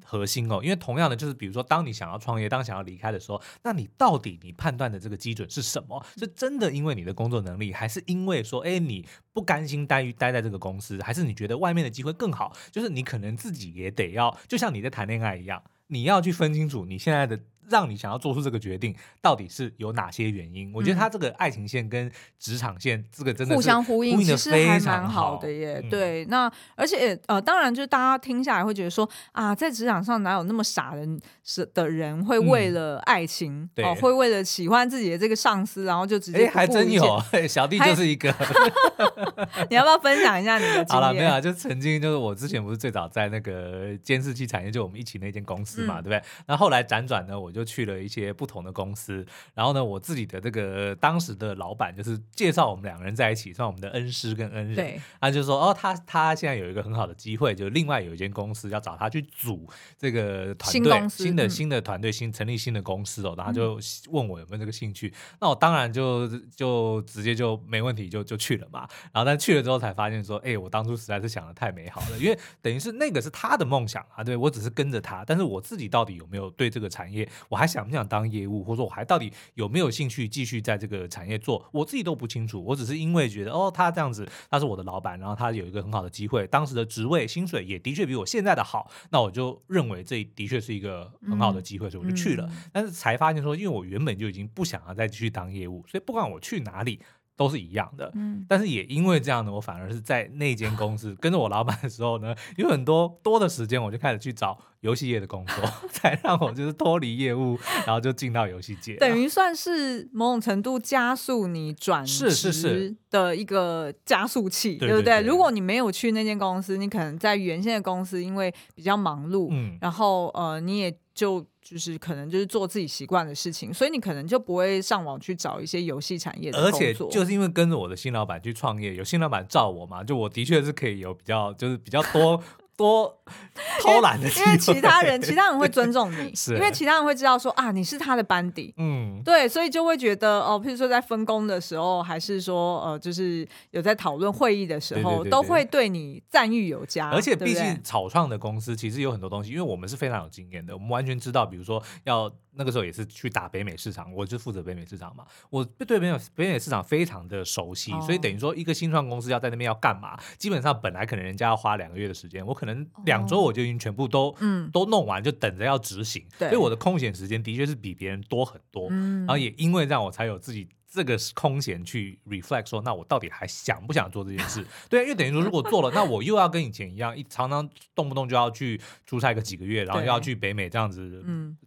核心哦。嗯、因为同样的，就是比如说，当你想要创业，当想要离开的时候，那你到底你判断的这个基准是什么？是真的因为你的工作能力？还是因为说，哎，你不甘心待于待在这个公司，还是你觉得外面的机会更好？就是你可能自己也得要，就像你在谈恋爱一样，你要去分清楚你现在的。让你想要做出这个决定，到底是有哪些原因？我觉得他这个爱情线跟职场线，这个真的是互相呼应，其实还蛮好的耶。对，那而且呃，当然就是大家听下来会觉得说啊，在职场上哪有那么傻人是的人会为了爱情哦，会为了喜欢自己的这个上司，然后就直接哎，还真有，<laughs> 小弟就是一个。<laughs> 你要不要分享一下你的？好了，没有啊，就曾经就是我之前不是最早在那个监视器产业，就我们一起那间公司嘛，对不对？那后来辗转呢，我就。就去了一些不同的公司，然后呢，我自己的这个当时的老板就是介绍我们两个人在一起，算我们的恩师跟恩人。对，他就说哦，他他现在有一个很好的机会，就另外有一间公司要找他去组这个团队，新的新的团队，新成立新的公司哦，然后就问我有没有这个兴趣。那我当然就就直接就没问题，就就去了嘛。然后但去了之后才发现说，哎，我当初实在是想的太美好了，因为等于是那个是他的梦想啊，对，我只是跟着他，但是我自己到底有没有对这个产业？我还想不想当业务，或者说我还到底有没有兴趣继续在这个产业做，我自己都不清楚。我只是因为觉得哦，他这样子，他是我的老板，然后他有一个很好的机会，当时的职位、薪水也的确比我现在的好，那我就认为这的确是一个很好的机会，所以我就去了。但是才发现说，因为我原本就已经不想要再继续当业务，所以不管我去哪里。都是一样的，嗯，但是也因为这样呢，我反而是在那间公司 <laughs> 跟着我老板的时候呢，有很多多的时间，我就开始去找游戏业的工作，<laughs> 才让我就是脱离业务，然后就进到游戏界，等于算是某种程度加速你转职的一个加速器，对不对，如果你没有去那间公司，你可能在原先的公司因为比较忙碌，嗯，然后呃，你也。就就是可能就是做自己习惯的事情，所以你可能就不会上网去找一些游戏产业的。而且就是因为跟着我的新老板去创业，有新老板罩我嘛，就我的确是可以有比较就是比较多。<laughs> 多 <laughs> 偷懒的，因为其他人，其他人会尊重你，<laughs> 是。因为其他人会知道说啊，你是他的班底，嗯，对，所以就会觉得哦，譬如说在分工的时候，还是说呃，就是有在讨论会议的时候，对对对对，都会对你赞誉有加。而且毕竟草创的公司其实有很多东西，因为我们是非常有经验的，我们完全知道，比如说要。那个时候也是去打北美市场，我就负责北美市场嘛，我对北美北美市场非常的熟悉，哦、所以等于说一个新创公司要在那边要干嘛，基本上本来可能人家要花两个月的时间，我可能两周我就已经全部都、嗯、都弄完，就等着要执行，对、所以我的空闲时间的确是比别人多很多，嗯、然后也因为这样我才有自己这个空闲去 reflect 说，那我到底还想不想做这件事？<laughs> 对，因为等于说如果做了，那我又要跟以前一样，一常常动不动就要去出差个几个月，然后又要去北美这样子，嗯。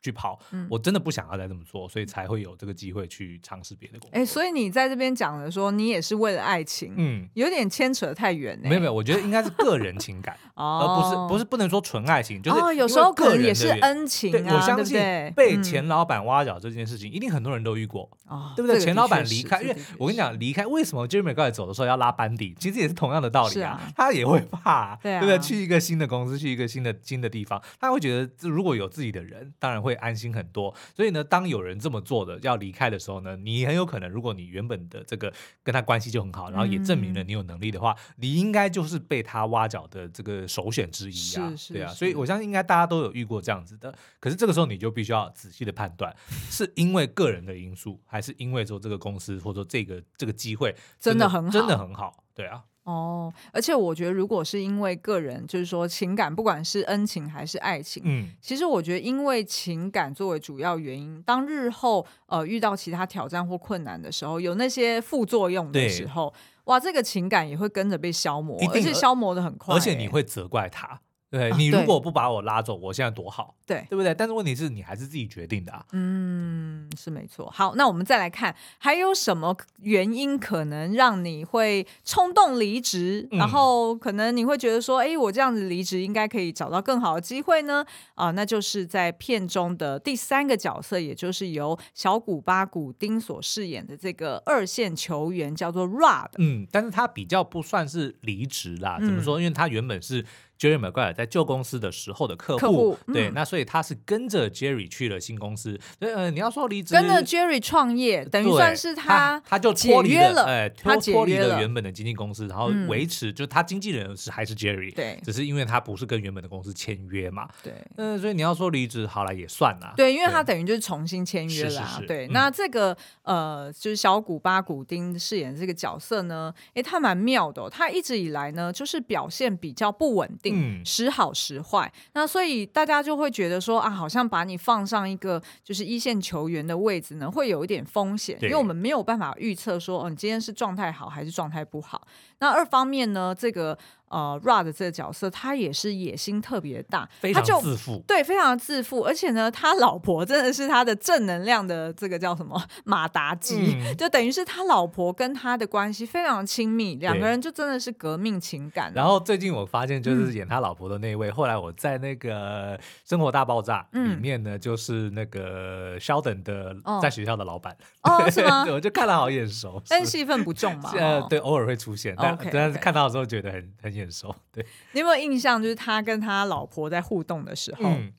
去跑，我真的不想要再这么做，所以才会有这个机会去尝试别的工作。哎，所以你在这边讲的说，你也是为了爱情，嗯，有点牵扯太远。没有没有，我觉得应该是个人情感，<laughs> 而不是不是不能说纯爱情，就是有时候可能也是恩情啊。我相信被前老板挖角这件事情，一定很多人都遇过，对不对？前老板离开，因为我跟你讲，离开为什么 Jeremy 刚才走的时候要拉班底，其实也是同样的道理啊。他也会怕，对不对？去一个新的公司，去一个新的新的地方，他会觉得如果有自己的人，当然会安心很多。所以呢，当有人这么做的要离开的时候呢，你很有可能，如果你原本的这个跟他关系就很好，然后也证明了你有能力的话，嗯、你应该就是被他挖角的这个首选之一啊，对啊。所以我相信应该大家都有遇过这样子的。可是这个时候你就必须要仔细的判断，<laughs> 是因为个人的因素，还是因为说这个公司或者说这个这个机会真的，真的很好，真的很好，对啊。哦，而且我觉得，如果是因为个人，就是说情感，不管是恩情还是爱情，嗯，其实我觉得，因为情感作为主要原因，当日后呃遇到其他挑战或困难的时候，有那些副作用的时候，哇，这个情感也会跟着被消磨，而且消磨的很快，而且你会责怪他。对，你如果不把我拉走，我现在多好，对，对不对？但是问题是你还是自己决定的啊。嗯，是没错。好，那我们再来看，还有什么原因可能让你会冲动离职？然后可能你会觉得说，哎，我这样子离职应该可以找到更好的机会呢？啊，那就是在片中的第三个角色，也就是由小古巴古丁所饰演的这个二线球员，叫做 Rod。嗯，但是他比较不算是离职啦，怎么说？因为他原本是。Jerry Maguire 在旧公司的时候的客户，客户嗯、对，那所以他是跟着 Jerry 去了新公司。所以，呃，你要说离职，跟着 Jerry 创业，等于算是他他就脱离了，哎，他脱离了原本的经纪公司，然后维持，嗯、就他经纪人是还是 Jerry，对，只是因为他不是跟原本的公司签约嘛，对，嗯、呃，所以你要说离职，好了也算啦，对，因为他等于就是重新签约了，是是是对。嗯、那这个呃，就是小古巴古丁饰演的这个角色呢，哎，他蛮妙的，哦，他一直以来呢，就是表现比较不稳定，嗯，时好。时坏，那所以大家就会觉得说啊，好像把你放上一个就是一线球员的位置呢，会有一点风险，因为我们没有办法预测说，哦，你今天是状态好还是状态不好。那二方面呢，这个。呃，Rod 这个角色，他也是野心特别大，非常自负，对，非常的自负，而且呢，他老婆真的是他的正能量的这个叫什么马达机，嗯、就等于是他老婆跟他的关系非常亲密，两个人就真的是革命情感。然后最近我发现，就是演他老婆的那位，嗯、后来我在那个《生活大爆炸》里面呢，嗯、就是那个 Sheldon 的在学校的老板，哦，是吗？<laughs> 我就看他好眼熟，<laughs> 但戏份不重嘛，<laughs> 呃，对，偶尔会出现，但 okay, 但是看到的时候觉得很很。眼熟，对，你有没有印象？就是他跟他老婆在互动的时候，嗯、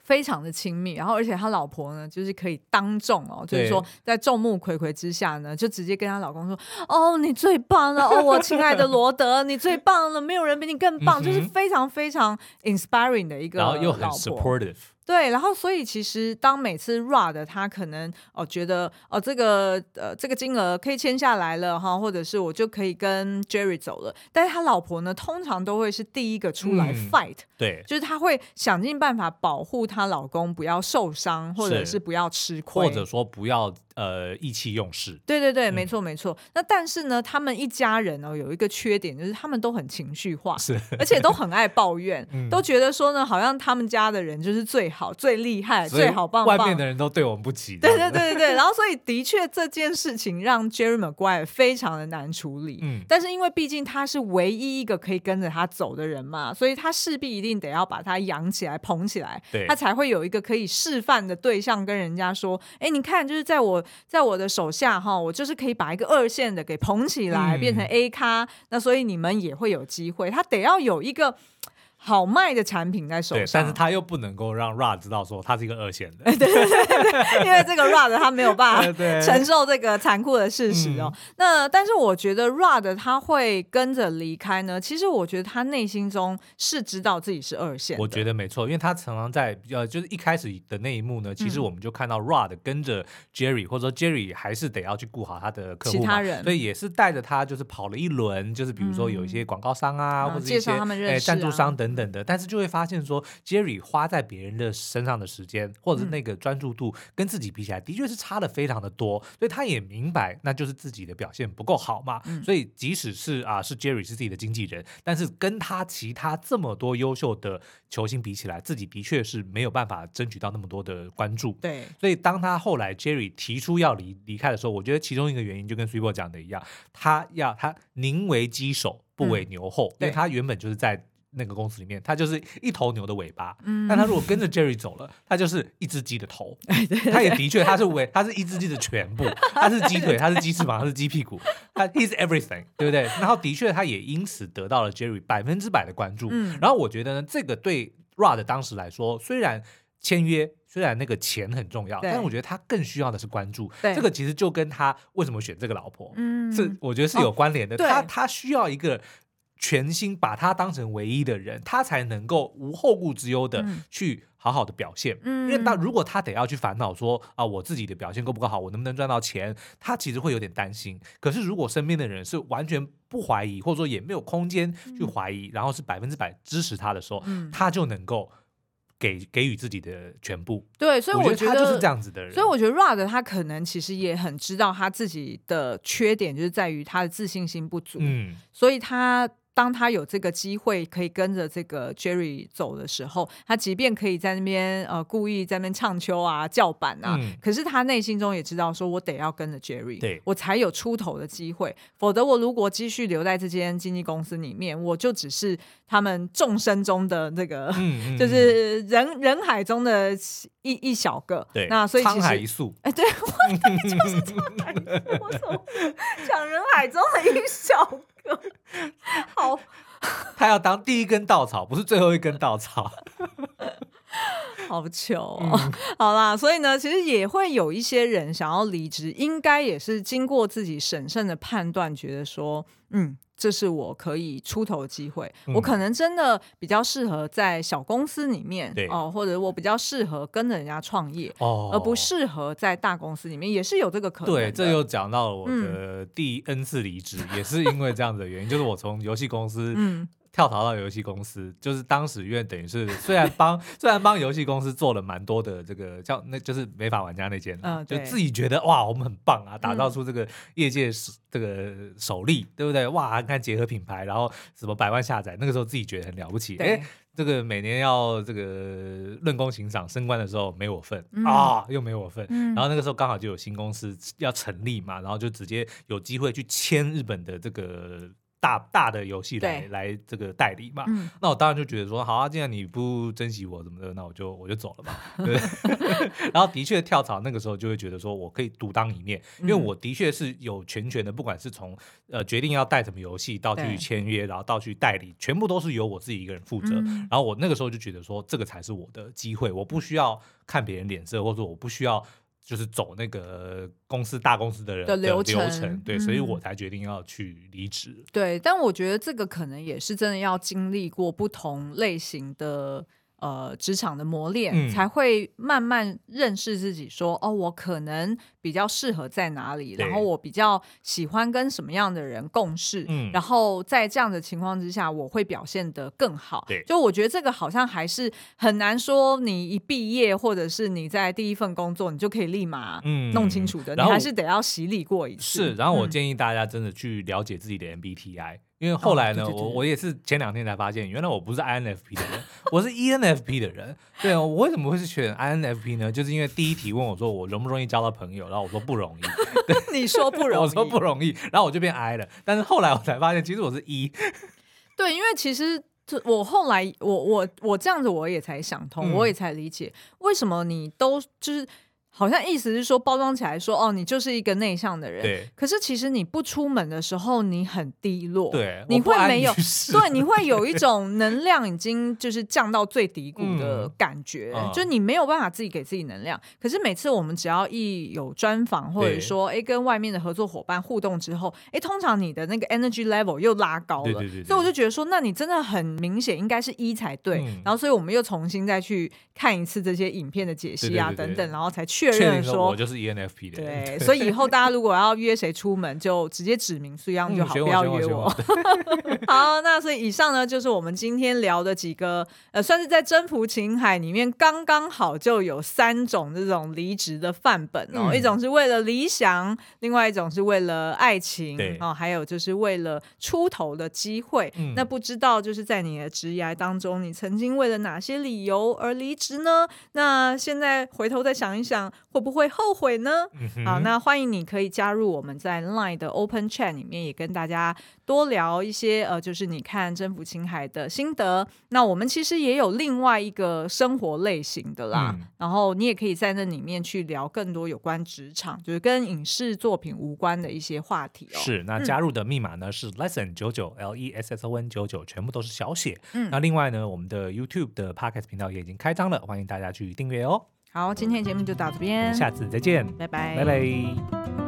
非常的亲密。然后，而且他老婆呢，就是可以当众哦，就是说在众目睽睽之下呢，就直接跟他老公说：“哦，你最棒了！哦，我亲爱的罗德，你最棒了！没有人比你更棒。嗯”就是非常非常 inspiring 的一个，然后又很 supportive。对，然后所以其实当每次 RAD 他可能哦觉得哦这个呃这个金额可以签下来了哈，或者是我就可以跟 Jerry 走了，但是他老婆呢通常都会是第一个出来 fight，嗯、对，就是他会想尽办法保护她老公不要受伤，或者是不要吃亏，或者说不要呃意气用事。对对对，嗯、没错没错。那但是呢，他们一家人哦有一个缺点，就是他们都很情绪化，是，而且都很爱抱怨，<laughs> 嗯、都觉得说呢，好像他们家的人就是最好、最厉害、最好棒棒，外面的人都对我们不起。<laughs> 对对对对 <laughs> 对。然后所以的确这件事情让 Jerry Maguire 非常的难处理。嗯。但是因为毕竟他是唯一一个可以跟着他走的人嘛，所以他势必一定得要把他养起来、捧起来，对，他才会有一个可以示范的对象，跟人家说：“哎，你看，就是在我在我的手下哈，我就是可以把一个二线的给捧起来，变成 A 咖。嗯、那所以你们也会有机会。他得要有一个。”好卖的产品在手上，但是他又不能够让 Rod 知道说他是一个二线的，<laughs> 对对对对，因为这个 Rod 他没有办法 <laughs> 承受这个残酷的事实哦。嗯、那但是我觉得 Rod 他会跟着离开呢，其实我觉得他内心中是知道自己是二线。我觉得没错，因为他常常在呃，就是一开始的那一幕呢，其实我们就看到 Rod 跟着 Jerry，或者说 Jerry 还是得要去顾好他的客户其他人，所以也是带着他就是跑了一轮，就是比如说有一些广告商啊，嗯、或者一些介绍他们认识、啊、赞助商等等等的，但是就会发现说，Jerry 花在别人的身上的时间，或者是那个专注度，跟自己比起来，的确是差的非常的多。所以他也明白，那就是自己的表现不够好嘛。所以即使是啊，是 Jerry 是自己的经纪人，但是跟他其他这么多优秀的球星比起来，自己的确是没有办法争取到那么多的关注。对。所以当他后来 Jerry 提出要离离开的时候，我觉得其中一个原因就跟 Super 讲的一样，他要他宁为鸡首不为牛后，因为他原本就是在。那个公司里面，他就是一头牛的尾巴。嗯，但他如果跟着 Jerry 走了，他就是一只鸡的头。他也的确，他是尾，他是一只鸡的全部。<laughs> 他是鸡腿，他是鸡翅膀，他是鸡屁股。他 He's everything，对不对？然后的确，他也因此得到了 Jerry 百分之百的关注。嗯，然后我觉得呢，这个对 Rod 当时来说，虽然签约，虽然那个钱很重要，但是我觉得他更需要的是关注。这个其实就跟他为什么选这个老婆，嗯，是我觉得是有关联的。他他需要一个。全心把他当成唯一的人，他才能够无后顾之忧的去好好的表现。嗯，因为他如果他得要去烦恼说啊，我自己的表现够不够好，我能不能赚到钱，他其实会有点担心。可是如果身边的人是完全不怀疑，或者说也没有空间去怀疑，嗯、然后是百分之百支持他的时候，嗯、他就能够给给予自己的全部。对，所以我觉得，我觉得他就是这样子的人。所以我觉得 Rod 他可能其实也很知道他自己的缺点，就是在于他的自信心不足。嗯，所以他。当他有这个机会可以跟着这个 Jerry 走的时候，他即便可以在那边呃故意在那边唱秋啊叫板啊，嗯、可是他内心中也知道说，我得要跟着 Jerry，对我才有出头的机会。否则我如果继续留在这间经纪公司里面，我就只是他们众生中的那个，嗯 <laughs> 嗯、就是人人海中的一一小个。对，那所以沧海一粟。哎，对，我就是沧海一粟。我怎么讲人海中的一小个？<laughs> 好，<laughs> 他要当第一根稻草，不是最后一根稻草。<laughs> 好糗哦！嗯、好啦，所以呢，其实也会有一些人想要离职，应该也是经过自己审慎的判断，觉得说，嗯。这是我可以出头的机会，嗯、我可能真的比较适合在小公司里面对哦，或者我比较适合跟着人家创业，哦、而不适合在大公司里面，也是有这个可能。对，这又讲到了我的第 N 次离职，嗯、也是因为这样子的原因，就是我从游戏公司嗯。跳槽到游戏公司，就是当时因为等于是虽然帮虽然帮游戏公司做了蛮多的这个叫那就是美法玩家那间，嗯、就自己觉得哇我们很棒啊，打造出这个业界这个首例，嗯、对不对？哇，你看结合品牌，然后什么百万下载，那个时候自己觉得很了不起。哎，这个每年要这个论功行赏升官的时候没我份、嗯、啊，又没我份。嗯、然后那个时候刚好就有新公司要成立嘛，然后就直接有机会去签日本的这个。大大的游戏来来这个代理嘛，嗯、那我当然就觉得说，好啊，既然你不珍惜我怎么的，那我就我就走了吧。<laughs> 对，<laughs> 然后的确跳槽那个时候就会觉得说我可以独当一面，因为我的确是有全权的，不管是从呃决定要带什么游戏到去签约，然后到去代理，全部都是由我自己一个人负责。嗯、然后我那个时候就觉得说，这个才是我的机会，我不需要看别人脸色，或者说我不需要。就是走那个公司大公司的人的流程，流程对，嗯、所以我才决定要去离职。对，但我觉得这个可能也是真的要经历过不同类型的呃，职场的磨练、嗯、才会慢慢认识自己说，说哦，我可能比较适合在哪里，然后我比较喜欢跟什么样的人共事，嗯，然后在这样的情况之下，我会表现得更好。对，就我觉得这个好像还是很难说，你一毕业或者是你在第一份工作，你就可以立马弄清楚的，嗯、你还是得要洗礼过一次。是，然后我建议大家真的去了解自己的 MBTI。因为后来呢，哦、对对对我我也是前两天才发现，原来我不是 INFP 的人，我是 ENFP 的人。对哦，我为什么会是选 INFP 呢？就是因为第一题问我说我容不容易交到朋友，然后我说不容易。<laughs> 你说不容易，我说不容易，然后我就变 I 了。但是后来我才发现，其实我是 E。对，因为其实我后来我我我这样子我也才想通，嗯、我也才理解为什么你都就是。好像意思是说，包装起来说，哦，你就是一个内向的人。对。可是其实你不出门的时候，你很低落。对。你会没有？对，你会有一种能量已经就是降到最低谷的感觉，嗯、就你没有办法自己给自己能量。可是每次我们只要一有专访，或者说哎跟外面的合作伙伴互动之后，哎，通常你的那个 energy level 又拉高了。对对对对。所以我就觉得说，那你真的很明显应该是一才对。嗯、然后，所以我们又重新再去看一次这些影片的解析啊，等等，然后才去。确认说我就是 ENFP 的。对，所以以后大家如果要约谁出门，就直接指明苏央就好，不要约我。<laughs> <laughs> 好，那所以以上呢，就是我们今天聊的几个，呃，算是在征服情海里面刚刚好就有三种这种离职的范本哦，一种是为了理想，另外一种是为了爱情，哦，还有就是为了出头的机会。那不知道就是在你的职涯当中，你曾经为了哪些理由而离职呢？那现在回头再想一想。会不会后悔呢？嗯、好，那欢迎你可以加入我们在 Line 的 Open Chat 里面，也跟大家多聊一些呃，就是你看征服青海的心得。那我们其实也有另外一个生活类型的啦，嗯、然后你也可以在那里面去聊更多有关职场，就是跟影视作品无关的一些话题哦。是，那加入的密码呢、嗯、是 Lesson 九九 L E S S O N 九九，全部都是小写。嗯，那另外呢，我们的 YouTube 的 Podcast 频道也已经开张了，欢迎大家去订阅哦。好，今天的节目就到这边，下次再见，拜拜，拜拜。